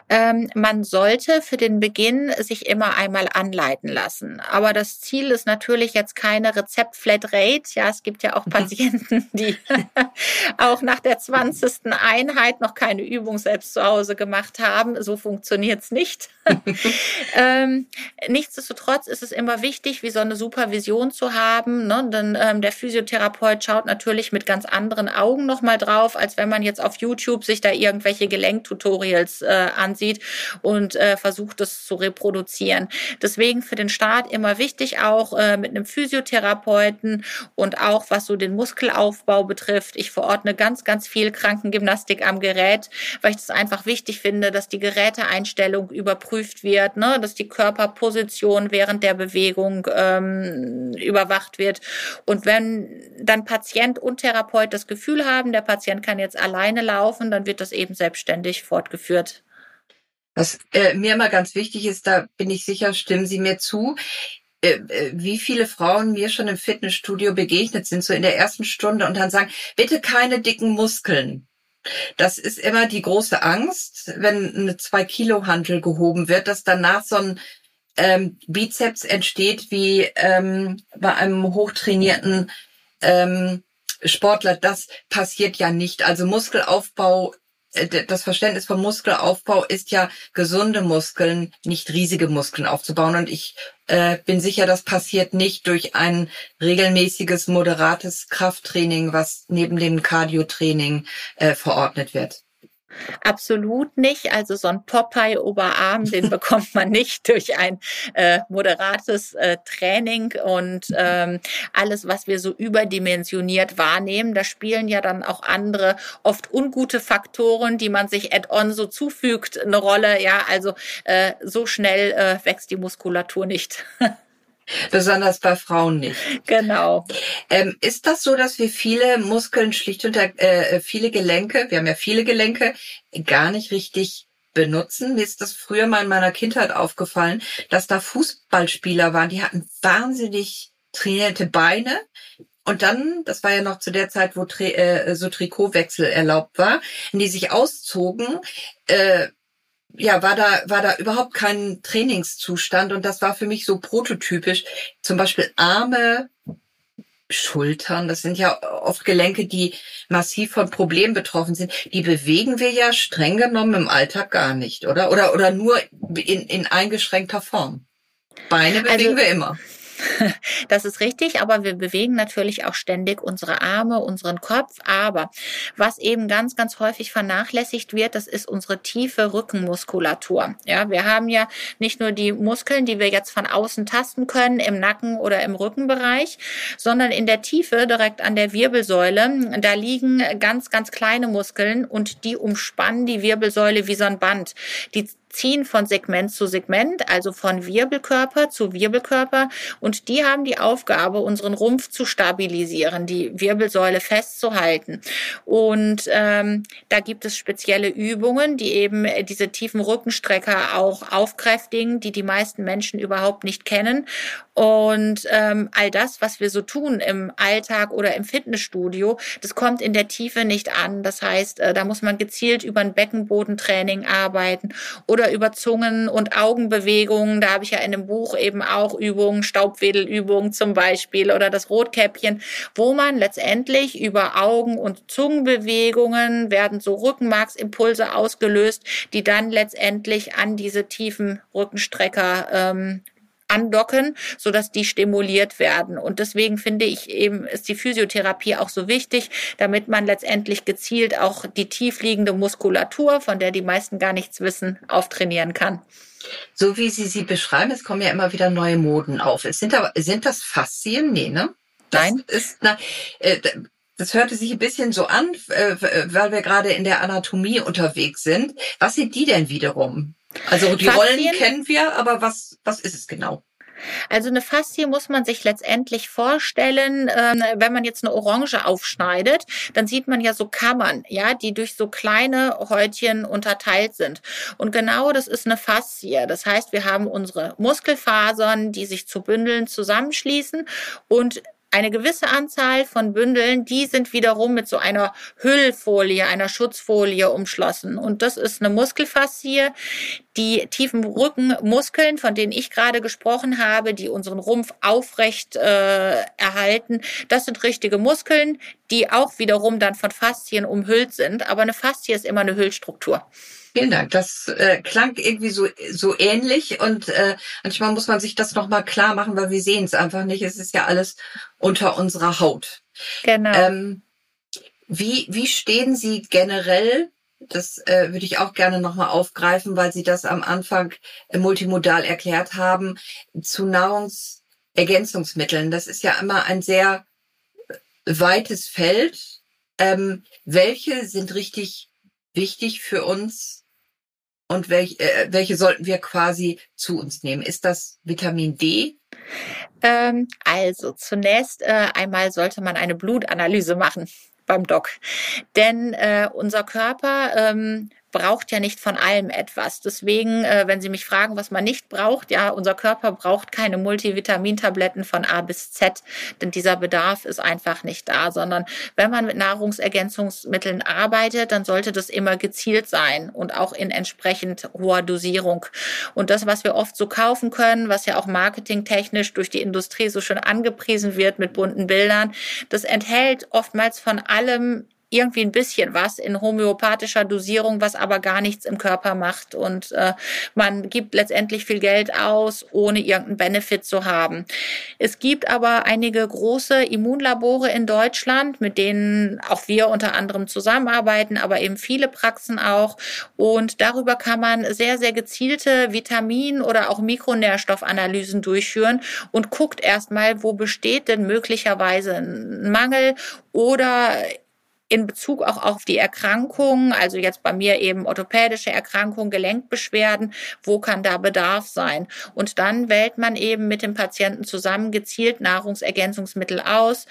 Ähm, man sollte für den Beginn sich immer einmal anleiten lassen. Aber das Ziel ist natürlich jetzt keine Rezept-Flat-Rate. Ja, es gibt ja auch Patienten, die auch nach der 20. Einheit noch keine Übung selbst zu Hause gemacht haben. So funktioniert es nicht. ähm, nichtsdestotrotz ist es immer wichtig, wie so eine Supervision zu haben. Ne? Denn ähm, der Physiotherapeut schaut natürlich mit ganz anderen Augen nochmal drauf, als wenn man jetzt auf YouTube sich da irgendwelche Gelenktutorials äh, ansieht und äh, versucht es zu reproduzieren. Deswegen für den Start immer wichtig auch äh, mit einem Physiotherapeuten und auch was so den Muskelaufbau betrifft. Ich verordne ganz, ganz viel Krankengymnastik am Gerät, weil ich das einfach wichtig finde, dass die Geräteeinstellung überprüft wird, ne, dass die Körperposition während der Bewegung ähm, überwacht wird. Und wenn dann Patient und Therapeut das Gefühl haben, der Patient kann jetzt alleine laufen, dann wird das eben selbstständig fortgeführt. Was äh, mir immer ganz wichtig ist, da bin ich sicher, stimmen Sie mir zu, äh, äh, wie viele Frauen mir schon im Fitnessstudio begegnet sind, so in der ersten Stunde und dann sagen, bitte keine dicken Muskeln. Das ist immer die große Angst, wenn eine zwei Kilo Hantel gehoben wird, dass danach so ein ähm, Bizeps entsteht wie ähm, bei einem hochtrainierten ähm, Sportler. Das passiert ja nicht. Also Muskelaufbau das Verständnis vom Muskelaufbau ist ja, gesunde Muskeln, nicht riesige Muskeln aufzubauen. Und ich äh, bin sicher, das passiert nicht durch ein regelmäßiges, moderates Krafttraining, was neben dem Cardiotraining äh, verordnet wird. Absolut nicht. Also so ein Popeye-Oberarm, den bekommt man nicht durch ein äh, moderates äh, Training und ähm, alles, was wir so überdimensioniert wahrnehmen. Da spielen ja dann auch andere, oft ungute Faktoren, die man sich add-on so zufügt, eine Rolle. Ja, also äh, so schnell äh, wächst die Muskulatur nicht. Besonders bei Frauen nicht. Genau. Ähm, ist das so, dass wir viele Muskeln schlicht unter äh, viele Gelenke, wir haben ja viele Gelenke, gar nicht richtig benutzen? Mir ist das früher mal in meiner Kindheit aufgefallen, dass da Fußballspieler waren, die hatten wahnsinnig trainierte Beine. Und dann, das war ja noch zu der Zeit, wo äh, so Trikotwechsel erlaubt war, die sich auszogen, äh, ja, war da, war da überhaupt kein Trainingszustand und das war für mich so prototypisch. Zum Beispiel Arme, Schultern, das sind ja oft Gelenke, die massiv von Problemen betroffen sind. Die bewegen wir ja streng genommen im Alltag gar nicht, oder? Oder, oder nur in, in eingeschränkter Form. Beine bewegen also, wir immer. Das ist richtig, aber wir bewegen natürlich auch ständig unsere Arme, unseren Kopf. Aber was eben ganz, ganz häufig vernachlässigt wird, das ist unsere tiefe Rückenmuskulatur. Ja, wir haben ja nicht nur die Muskeln, die wir jetzt von außen tasten können, im Nacken oder im Rückenbereich, sondern in der Tiefe direkt an der Wirbelsäule. Da liegen ganz, ganz kleine Muskeln und die umspannen die Wirbelsäule wie so ein Band. Die ziehen von Segment zu Segment, also von Wirbelkörper zu Wirbelkörper. Und die haben die Aufgabe, unseren Rumpf zu stabilisieren, die Wirbelsäule festzuhalten. Und ähm, da gibt es spezielle Übungen, die eben diese tiefen Rückenstrecker auch aufkräftigen, die die meisten Menschen überhaupt nicht kennen. Und ähm, all das, was wir so tun im Alltag oder im Fitnessstudio, das kommt in der Tiefe nicht an. Das heißt, äh, da muss man gezielt über ein Beckenbodentraining arbeiten oder oder über Zungen- und Augenbewegungen. Da habe ich ja in dem Buch eben auch Übungen, Staubwedelübungen zum Beispiel oder das Rotkäppchen, wo man letztendlich über Augen- und Zungenbewegungen werden so Rückenmarksimpulse ausgelöst, die dann letztendlich an diese tiefen Rückenstrecker ähm, andocken, sodass die stimuliert werden. Und deswegen finde ich eben, ist die Physiotherapie auch so wichtig, damit man letztendlich gezielt auch die tiefliegende Muskulatur, von der die meisten gar nichts wissen, auftrainieren kann. So wie Sie sie beschreiben, es kommen ja immer wieder neue Moden auf. Es sind, aber, sind das Faszien? Nee, ne? Das Nein. Ist, na, äh, das hörte sich ein bisschen so an, äh, weil wir gerade in der Anatomie unterwegs sind. Was sind die denn wiederum? Also die Faszien, Rollen kennen wir, aber was, was ist es genau? Also eine Faszie muss man sich letztendlich vorstellen, ähm, wenn man jetzt eine Orange aufschneidet, dann sieht man ja so Kammern, ja, die durch so kleine Häutchen unterteilt sind. Und genau das ist eine Faszie. Das heißt, wir haben unsere Muskelfasern, die sich zu Bündeln zusammenschließen und eine gewisse Anzahl von Bündeln, die sind wiederum mit so einer Hüllfolie, einer Schutzfolie umschlossen. Und das ist eine Muskelfaszie. Die tiefen Rückenmuskeln, von denen ich gerade gesprochen habe, die unseren Rumpf aufrecht äh, erhalten, das sind richtige Muskeln, die auch wiederum dann von Faszien umhüllt sind. Aber eine Faszie ist immer eine Hüllstruktur. Vielen Dank. Das äh, klang irgendwie so so ähnlich und äh, manchmal muss man sich das noch mal klar machen, weil wir sehen es einfach nicht. Es ist ja alles unter unserer Haut. Genau. Ähm, wie wie stehen Sie generell? Das äh, würde ich auch gerne noch mal aufgreifen, weil Sie das am Anfang multimodal erklärt haben zu Nahrungsergänzungsmitteln. Das ist ja immer ein sehr weites Feld. Ähm, welche sind richtig wichtig für uns und welche, äh, welche sollten wir quasi zu uns nehmen? Ist das Vitamin D? Ähm, also zunächst äh, einmal sollte man eine Blutanalyse machen beim Doc. Denn äh, unser Körper ähm, braucht ja nicht von allem etwas. Deswegen, äh, wenn Sie mich fragen, was man nicht braucht, ja, unser Körper braucht keine Multivitamintabletten von A bis Z, denn dieser Bedarf ist einfach nicht da, sondern wenn man mit Nahrungsergänzungsmitteln arbeitet, dann sollte das immer gezielt sein und auch in entsprechend hoher Dosierung. Und das, was wir oft so kaufen können, was ja auch marketingtechnisch durch die Industrie so schön angepriesen wird mit bunten Bildern, das enthält oftmals von allem irgendwie ein bisschen was in homöopathischer Dosierung, was aber gar nichts im Körper macht. Und äh, man gibt letztendlich viel Geld aus, ohne irgendeinen Benefit zu haben. Es gibt aber einige große Immunlabore in Deutschland, mit denen auch wir unter anderem zusammenarbeiten, aber eben viele Praxen auch. Und darüber kann man sehr, sehr gezielte Vitamin- oder auch Mikronährstoffanalysen durchführen und guckt erstmal, wo besteht denn möglicherweise ein Mangel oder in Bezug auch auf die Erkrankungen, also jetzt bei mir eben orthopädische Erkrankungen, Gelenkbeschwerden, wo kann da Bedarf sein? Und dann wählt man eben mit dem Patienten zusammen gezielt Nahrungsergänzungsmittel aus,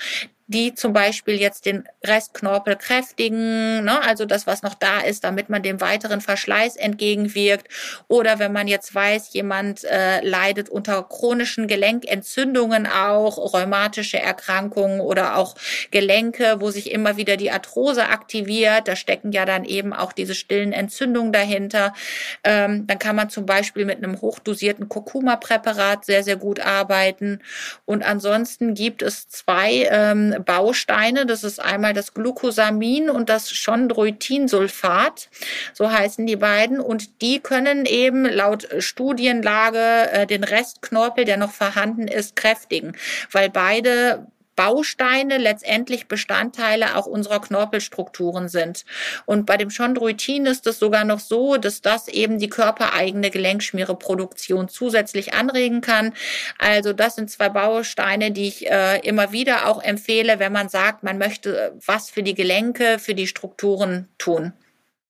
die zum Beispiel jetzt den Restknorpel kräftigen, ne, also das, was noch da ist, damit man dem weiteren Verschleiß entgegenwirkt. Oder wenn man jetzt weiß, jemand äh, leidet unter chronischen Gelenkentzündungen auch, rheumatische Erkrankungen oder auch Gelenke, wo sich immer wieder die Arthrose aktiviert, da stecken ja dann eben auch diese stillen Entzündungen dahinter. Ähm, dann kann man zum Beispiel mit einem hochdosierten Kurkuma-Präparat sehr, sehr gut arbeiten. Und ansonsten gibt es zwei ähm, Bausteine. Das ist einmal das Glucosamin und das Chondroitinsulfat. So heißen die beiden. Und die können eben laut Studienlage äh, den Restknorpel, der noch vorhanden ist, kräftigen, weil beide Bausteine letztendlich Bestandteile auch unserer Knorpelstrukturen sind. Und bei dem Chondroitin ist es sogar noch so, dass das eben die körpereigene Gelenkschmiereproduktion zusätzlich anregen kann. Also das sind zwei Bausteine, die ich äh, immer wieder auch empfehle, wenn man sagt, man möchte äh, was für die Gelenke, für die Strukturen tun.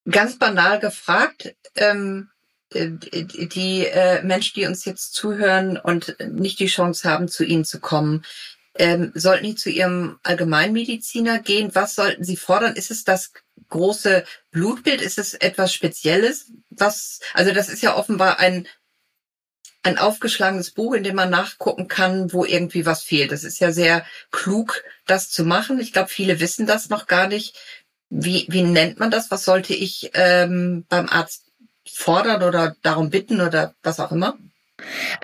Ganz banal gefragt, ähm äh, die äh, Menschen, die uns jetzt zuhören und nicht die Chance haben, zu Ihnen zu kommen, ähm, sollten die zu ihrem Allgemeinmediziner gehen? Was sollten sie fordern? Ist es das große Blutbild? Ist es etwas Spezielles? Was, also das ist ja offenbar ein, ein aufgeschlagenes Buch, in dem man nachgucken kann, wo irgendwie was fehlt. Das ist ja sehr klug, das zu machen. Ich glaube, viele wissen das noch gar nicht. Wie, wie nennt man das? Was sollte ich ähm, beim Arzt fordern oder darum bitten oder was auch immer?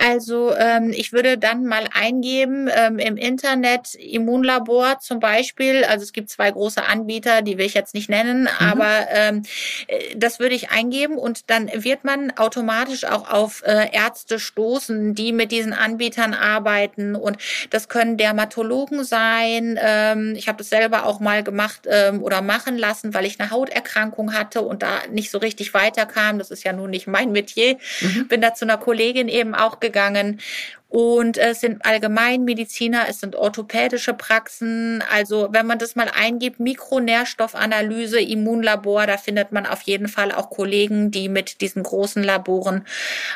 Also ähm, ich würde dann mal eingeben ähm, im Internet Immunlabor zum Beispiel. Also es gibt zwei große Anbieter, die will ich jetzt nicht nennen, mhm. aber ähm, äh, das würde ich eingeben und dann wird man automatisch auch auf äh, Ärzte stoßen, die mit diesen Anbietern arbeiten und das können Dermatologen sein. Ähm, ich habe das selber auch mal gemacht ähm, oder machen lassen, weil ich eine Hauterkrankung hatte und da nicht so richtig weiterkam. Das ist ja nun nicht mein Metier. Mhm. Bin da zu einer Kollegin eben auch gegangen. Und es sind Allgemeinmediziner, es sind orthopädische Praxen. Also wenn man das mal eingibt, Mikronährstoffanalyse, Immunlabor, da findet man auf jeden Fall auch Kollegen, die mit diesen großen Laboren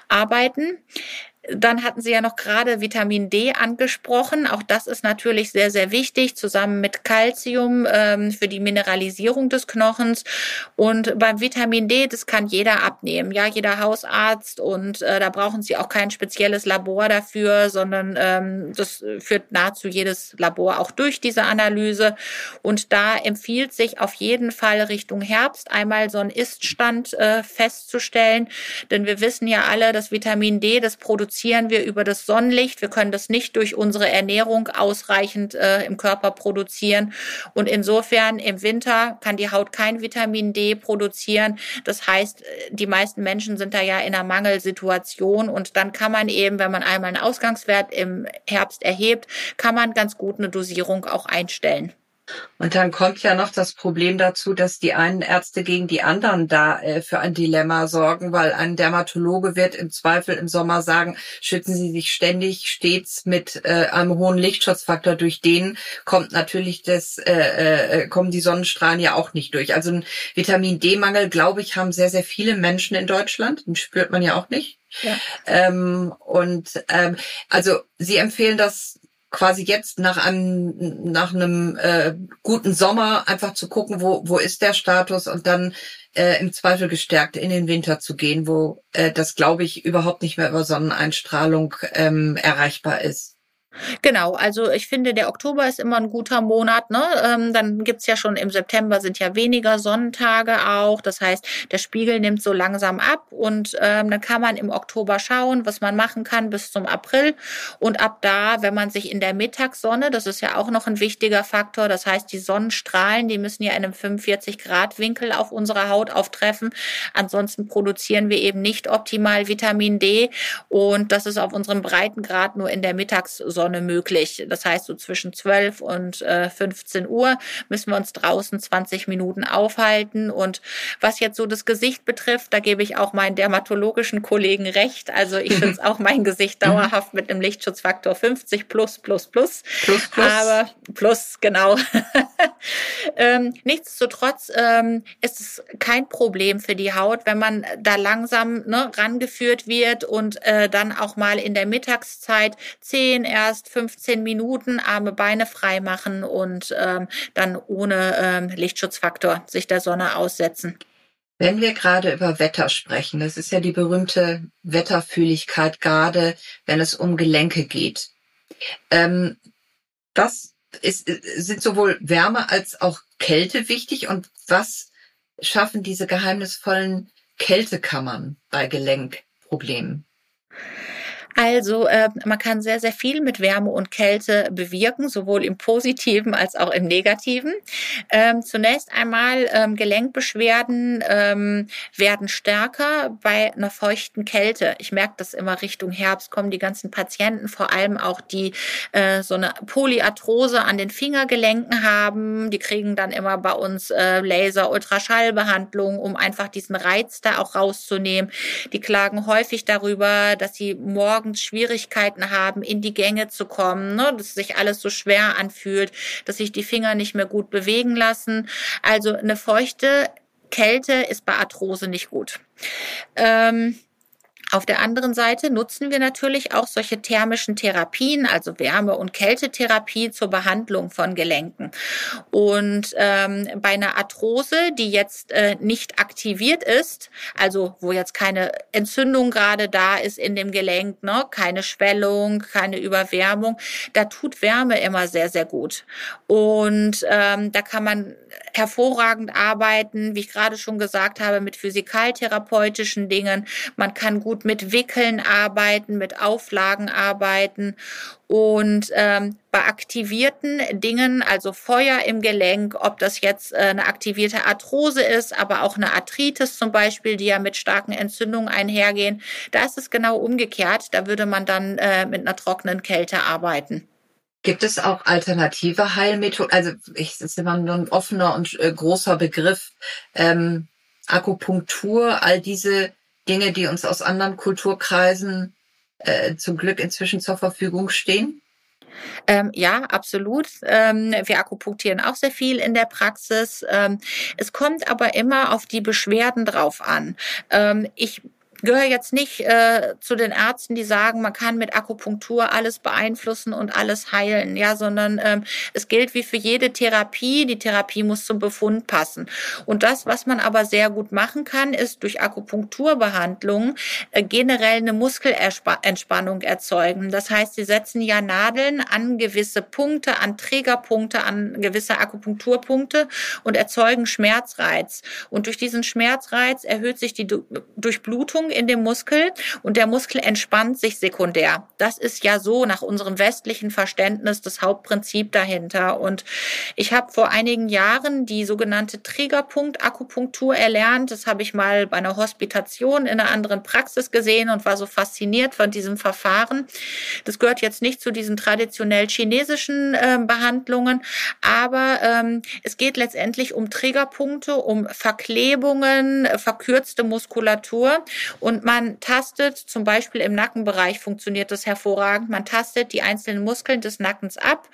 arbeiten. Dann hatten Sie ja noch gerade Vitamin D angesprochen. Auch das ist natürlich sehr, sehr wichtig, zusammen mit Calcium ähm, für die Mineralisierung des Knochens. Und beim Vitamin D, das kann jeder abnehmen, ja, jeder Hausarzt. Und äh, da brauchen Sie auch kein spezielles Labor dafür, sondern ähm, das führt nahezu jedes Labor auch durch diese Analyse. Und da empfiehlt sich auf jeden Fall Richtung Herbst einmal so einen Iststand äh, festzustellen. Denn wir wissen ja alle, dass Vitamin D, das produziert produzieren wir über das Sonnenlicht. Wir können das nicht durch unsere Ernährung ausreichend äh, im Körper produzieren. Und insofern im Winter kann die Haut kein Vitamin D produzieren. Das heißt, äh, die meisten Menschen sind da ja in einer Mangelsituation. Und dann kann man eben, wenn man einmal einen Ausgangswert im Herbst erhebt, kann man ganz gut eine Dosierung auch einstellen. Und dann kommt ja noch das Problem dazu, dass die einen Ärzte gegen die anderen da äh, für ein Dilemma sorgen, weil ein Dermatologe wird im Zweifel im Sommer sagen, schützen Sie sich ständig stets mit äh, einem hohen Lichtschutzfaktor. Durch den kommt natürlich das, äh, äh, kommen die Sonnenstrahlen ja auch nicht durch. Also ein Vitamin D-Mangel, glaube ich, haben sehr, sehr viele Menschen in Deutschland. Den spürt man ja auch nicht. Ja. Ähm, und ähm, also Sie empfehlen das quasi jetzt nach einem nach einem äh, guten Sommer einfach zu gucken, wo wo ist der Status und dann äh, im Zweifel gestärkt in den Winter zu gehen, wo äh, das glaube ich überhaupt nicht mehr über Sonneneinstrahlung ähm, erreichbar ist. Genau, also ich finde, der Oktober ist immer ein guter Monat. Ne? Ähm, dann gibt's ja schon im September sind ja weniger Sonnentage auch. Das heißt, der Spiegel nimmt so langsam ab und ähm, dann kann man im Oktober schauen, was man machen kann bis zum April. Und ab da, wenn man sich in der Mittagssonne, das ist ja auch noch ein wichtiger Faktor, das heißt, die Sonnenstrahlen, die müssen ja in einem 45 Grad Winkel auf unserer Haut auftreffen. Ansonsten produzieren wir eben nicht optimal Vitamin D und das ist auf unserem Breitengrad nur in der Mittagssonne Sonne möglich. Das heißt, so zwischen 12 und äh, 15 Uhr müssen wir uns draußen 20 Minuten aufhalten. Und was jetzt so das Gesicht betrifft, da gebe ich auch meinen dermatologischen Kollegen recht. Also ich finde es auch mein Gesicht mhm. dauerhaft mit einem Lichtschutzfaktor 50 plus, plus, plus. Plus, plus. Aber plus, genau. ähm, nichtsdestotrotz ähm, ist es kein Problem für die Haut, wenn man da langsam ne, rangeführt wird und äh, dann auch mal in der Mittagszeit 10, erst erst 15 Minuten Arme, Beine frei machen und ähm, dann ohne ähm, Lichtschutzfaktor sich der Sonne aussetzen. Wenn wir gerade über Wetter sprechen, das ist ja die berühmte Wetterfühligkeit, gerade wenn es um Gelenke geht. Ähm, was ist, sind sowohl Wärme als auch Kälte wichtig und was schaffen diese geheimnisvollen Kältekammern bei Gelenkproblemen? Also äh, man kann sehr, sehr viel mit Wärme und Kälte bewirken, sowohl im positiven als auch im negativen. Ähm, zunächst einmal ähm, Gelenkbeschwerden ähm, werden stärker bei einer feuchten Kälte. Ich merke das immer Richtung Herbst, kommen die ganzen Patienten, vor allem auch die äh, so eine Polyarthrose an den Fingergelenken haben. Die kriegen dann immer bei uns äh, Laser, Ultraschallbehandlung, um einfach diesen Reiz da auch rauszunehmen. Die klagen häufig darüber, dass sie morgen morgens Schwierigkeiten haben, in die Gänge zu kommen, ne? dass sich alles so schwer anfühlt, dass sich die Finger nicht mehr gut bewegen lassen. Also eine feuchte Kälte ist bei Arthrose nicht gut. Ähm, auf der anderen Seite nutzen wir natürlich auch solche thermischen Therapien, also Wärme- und Kältetherapie zur Behandlung von Gelenken. Und ähm, bei einer Arthrose, die jetzt äh, nicht aktiviert ist, also wo jetzt keine Entzündung gerade da ist in dem Gelenk, ne, keine Schwellung, keine Überwärmung, da tut Wärme immer sehr, sehr gut. Und ähm, da kann man hervorragend arbeiten, wie ich gerade schon gesagt habe, mit physikaltherapeutischen Dingen. Man kann gut mit Wickeln arbeiten, mit Auflagen arbeiten und ähm, bei aktivierten Dingen, also Feuer im Gelenk, ob das jetzt äh, eine aktivierte Arthrose ist, aber auch eine Arthritis zum Beispiel, die ja mit starken Entzündungen einhergehen, da ist es genau umgekehrt. Da würde man dann äh, mit einer trockenen Kälte arbeiten. Gibt es auch alternative Heilmethoden? Also ich, das ist immer nur ein offener und äh, großer Begriff. Ähm, Akupunktur, all diese Dinge, die uns aus anderen Kulturkreisen äh, zum Glück inzwischen zur Verfügung stehen? Ähm, ja, absolut. Ähm, wir akupunktieren auch sehr viel in der Praxis. Ähm, es kommt aber immer auf die Beschwerden drauf an. Ähm, ich gehöre jetzt nicht äh, zu den Ärzten, die sagen, man kann mit Akupunktur alles beeinflussen und alles heilen, ja, sondern ähm, es gilt wie für jede Therapie, die Therapie muss zum Befund passen. Und das, was man aber sehr gut machen kann, ist durch Akupunkturbehandlung äh, generell eine Muskelentspannung erzeugen. Das heißt, sie setzen ja Nadeln an gewisse Punkte, an Trägerpunkte, an gewisse Akupunkturpunkte und erzeugen Schmerzreiz. Und durch diesen Schmerzreiz erhöht sich die Durchblutung in dem Muskel und der Muskel entspannt sich sekundär. Das ist ja so nach unserem westlichen Verständnis das Hauptprinzip dahinter. Und ich habe vor einigen Jahren die sogenannte Triggerpunkt-Akupunktur erlernt. Das habe ich mal bei einer Hospitation in einer anderen Praxis gesehen und war so fasziniert von diesem Verfahren. Das gehört jetzt nicht zu diesen traditionell chinesischen äh, Behandlungen, aber ähm, es geht letztendlich um Triggerpunkte, um Verklebungen, verkürzte Muskulatur und man tastet, zum Beispiel im Nackenbereich funktioniert das hervorragend, man tastet die einzelnen Muskeln des Nackens ab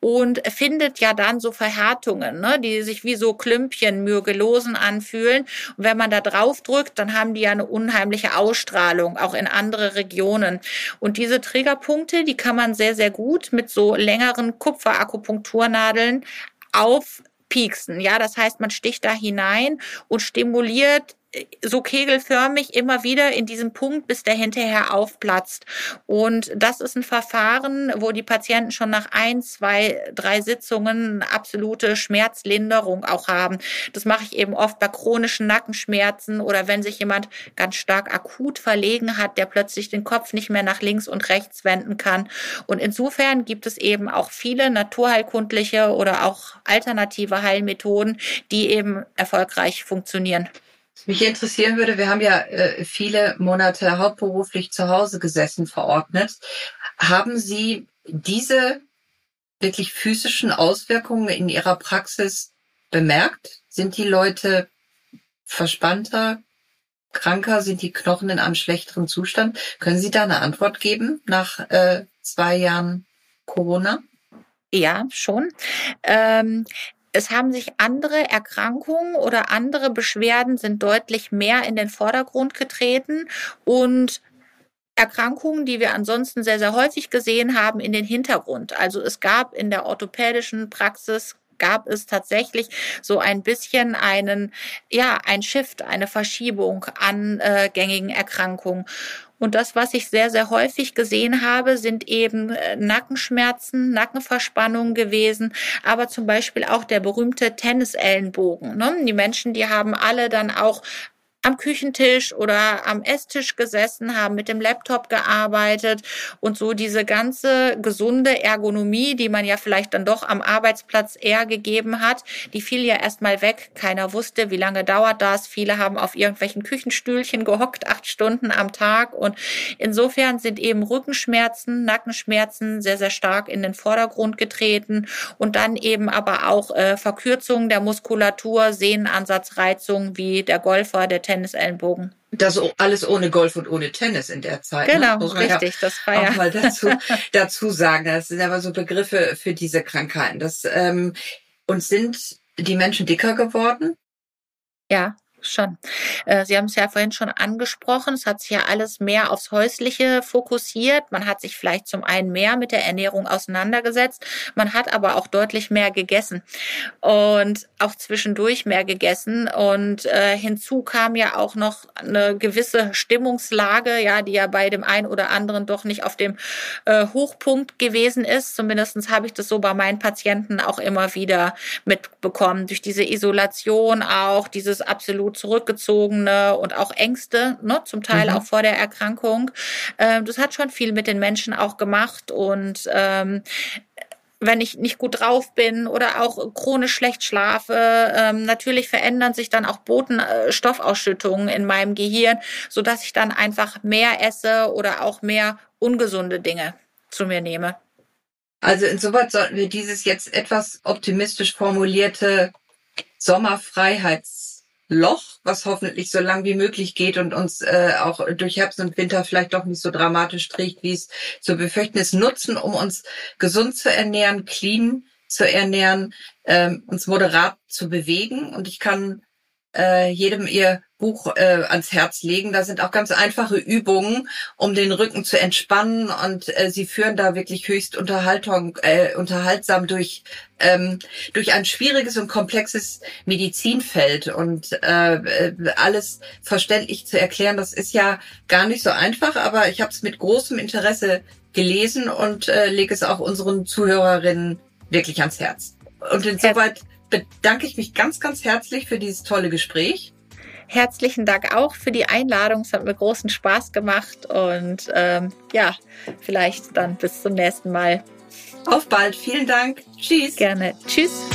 und findet ja dann so Verhärtungen, ne, die sich wie so Klümpchen, Mürgelosen anfühlen. Und wenn man da drauf drückt, dann haben die ja eine unheimliche Ausstrahlung, auch in andere Regionen. Und diese Triggerpunkte, die kann man sehr, sehr gut mit so längeren Kupferakupunkturnadeln auf pieksen. Ja, das heißt, man sticht da hinein und stimuliert so kegelförmig immer wieder in diesem Punkt, bis der hinterher aufplatzt. Und das ist ein Verfahren, wo die Patienten schon nach ein, zwei, drei Sitzungen absolute Schmerzlinderung auch haben. Das mache ich eben oft bei chronischen Nackenschmerzen oder wenn sich jemand ganz stark akut verlegen hat, der plötzlich den Kopf nicht mehr nach links und rechts wenden kann. Und insofern gibt es eben auch viele naturheilkundliche oder auch alternative Heilmethoden, die eben erfolgreich funktionieren. Mich interessieren würde, wir haben ja äh, viele Monate hauptberuflich zu Hause gesessen, verordnet. Haben Sie diese wirklich physischen Auswirkungen in Ihrer Praxis bemerkt? Sind die Leute verspannter, kranker? Sind die Knochen in einem schlechteren Zustand? Können Sie da eine Antwort geben nach äh, zwei Jahren Corona? Ja, schon. Ähm, es haben sich andere Erkrankungen oder andere Beschwerden sind deutlich mehr in den Vordergrund getreten und Erkrankungen, die wir ansonsten sehr, sehr häufig gesehen haben, in den Hintergrund. Also es gab in der orthopädischen Praxis gab es tatsächlich so ein bisschen einen, ja, ein Shift, eine Verschiebung an äh, gängigen Erkrankungen. Und das, was ich sehr, sehr häufig gesehen habe, sind eben äh, Nackenschmerzen, Nackenverspannungen gewesen, aber zum Beispiel auch der berühmte Tennisellenbogen. Ne? Die Menschen, die haben alle dann auch am Küchentisch oder am Esstisch gesessen, haben mit dem Laptop gearbeitet und so diese ganze gesunde Ergonomie, die man ja vielleicht dann doch am Arbeitsplatz eher gegeben hat, die fiel ja erstmal weg. Keiner wusste, wie lange dauert das. Viele haben auf irgendwelchen Küchenstühlchen gehockt, acht Stunden am Tag und insofern sind eben Rückenschmerzen, Nackenschmerzen sehr, sehr stark in den Vordergrund getreten und dann eben aber auch äh, Verkürzungen der Muskulatur, Sehnenansatzreizungen wie der Golfer, der Tennisellenbogen. Das alles ohne Golf und ohne Tennis in der Zeit. Ne? Genau, ne? richtig. Ja das war auch ja. mal dazu, dazu sagen. Das sind aber so Begriffe für diese Krankheiten. Das, ähm, und sind die Menschen dicker geworden? Ja, schon. Äh, Sie haben es ja vorhin schon angesprochen. Es hat sich ja alles mehr aufs Häusliche fokussiert. Man hat sich vielleicht zum einen mehr mit der Ernährung auseinandergesetzt. Man hat aber auch deutlich mehr gegessen und auch zwischendurch mehr gegessen. Und äh, hinzu kam ja auch noch eine gewisse Stimmungslage, ja, die ja bei dem einen oder anderen doch nicht auf dem äh, Hochpunkt gewesen ist. Zumindestens habe ich das so bei meinen Patienten auch immer wieder mitbekommen. Durch diese Isolation auch, dieses absolut absolut zurückgezogene und auch Ängste, ne, zum Teil mhm. auch vor der Erkrankung. Ähm, das hat schon viel mit den Menschen auch gemacht und ähm, wenn ich nicht gut drauf bin oder auch chronisch schlecht schlafe. Ähm, natürlich verändern sich dann auch Botenstoffausschüttungen in meinem Gehirn, so dass ich dann einfach mehr esse oder auch mehr ungesunde Dinge zu mir nehme. Also insoweit sollten wir dieses jetzt etwas optimistisch formulierte Sommerfreiheits Loch, was hoffentlich so lang wie möglich geht und uns äh, auch durch Herbst und Winter vielleicht doch nicht so dramatisch trägt, wie es zu befürchten ist, nutzen, um uns gesund zu ernähren, clean zu ernähren, ähm, uns moderat zu bewegen. Und ich kann äh, jedem ihr Buch äh, ans Herz legen. Da sind auch ganz einfache Übungen, um den Rücken zu entspannen und äh, sie führen da wirklich höchst Unterhaltung, äh, unterhaltsam durch ähm, durch ein schwieriges und komplexes Medizinfeld und äh, alles verständlich zu erklären. Das ist ja gar nicht so einfach, aber ich habe es mit großem Interesse gelesen und äh, lege es auch unseren Zuhörerinnen wirklich ans Herz. Und insoweit bedanke ich mich ganz, ganz herzlich für dieses tolle Gespräch. Herzlichen Dank auch für die Einladung. Es hat mir großen Spaß gemacht und ähm, ja, vielleicht dann bis zum nächsten Mal. Auf bald. Vielen Dank. Tschüss. Gerne. Tschüss.